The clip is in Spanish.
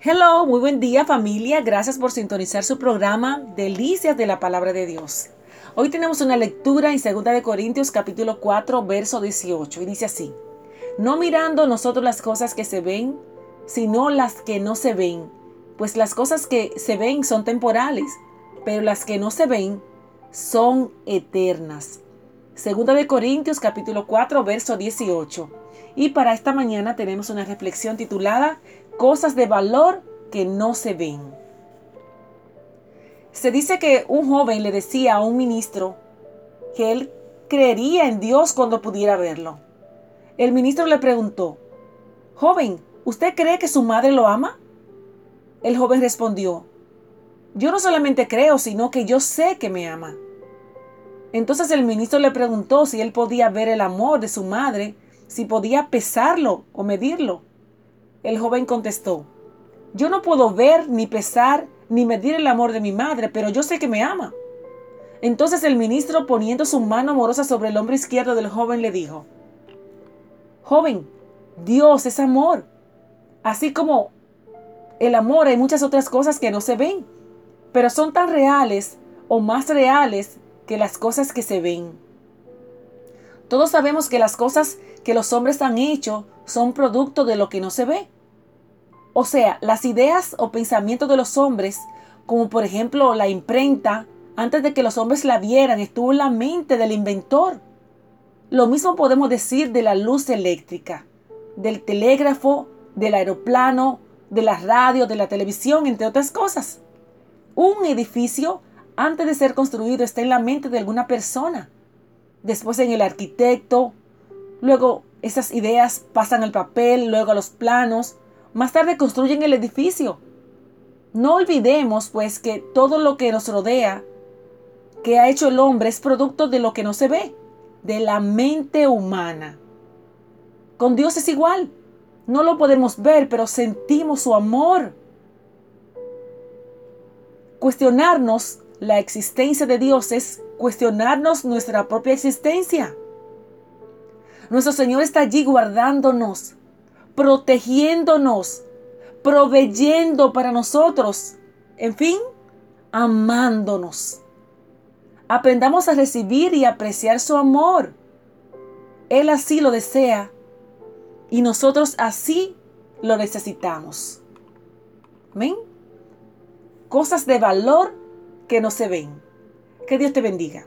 Hello, muy buen día familia. Gracias por sintonizar su programa Delicias de la Palabra de Dios. Hoy tenemos una lectura en 2 de Corintios capítulo 4, verso 18 y dice así: No mirando nosotros las cosas que se ven, sino las que no se ven, pues las cosas que se ven son temporales, pero las que no se ven son eternas. 2 de Corintios capítulo 4, verso 18. Y para esta mañana tenemos una reflexión titulada cosas de valor que no se ven. Se dice que un joven le decía a un ministro que él creería en Dios cuando pudiera verlo. El ministro le preguntó, Joven, ¿usted cree que su madre lo ama? El joven respondió, Yo no solamente creo, sino que yo sé que me ama. Entonces el ministro le preguntó si él podía ver el amor de su madre, si podía pesarlo o medirlo. El joven contestó, yo no puedo ver, ni pesar, ni medir el amor de mi madre, pero yo sé que me ama. Entonces el ministro, poniendo su mano amorosa sobre el hombro izquierdo del joven, le dijo, Joven, Dios es amor. Así como el amor hay muchas otras cosas que no se ven, pero son tan reales o más reales que las cosas que se ven. Todos sabemos que las cosas que los hombres han hecho son producto de lo que no se ve. O sea, las ideas o pensamientos de los hombres, como por ejemplo la imprenta, antes de que los hombres la vieran, estuvo en la mente del inventor. Lo mismo podemos decir de la luz eléctrica, del telégrafo, del aeroplano, de la radio, de la televisión, entre otras cosas. Un edificio, antes de ser construido, está en la mente de alguna persona. Después en el arquitecto, luego esas ideas pasan al papel, luego a los planos, más tarde construyen el edificio. No olvidemos pues que todo lo que nos rodea, que ha hecho el hombre, es producto de lo que no se ve, de la mente humana. Con Dios es igual. No lo podemos ver, pero sentimos su amor. Cuestionarnos la existencia de Dios es cuestionarnos nuestra propia existencia. Nuestro Señor está allí guardándonos, protegiéndonos, proveyendo para nosotros, en fin, amándonos. Aprendamos a recibir y apreciar su amor. Él así lo desea y nosotros así lo necesitamos. Amén. Cosas de valor que no se ven. Que Dios te bendiga.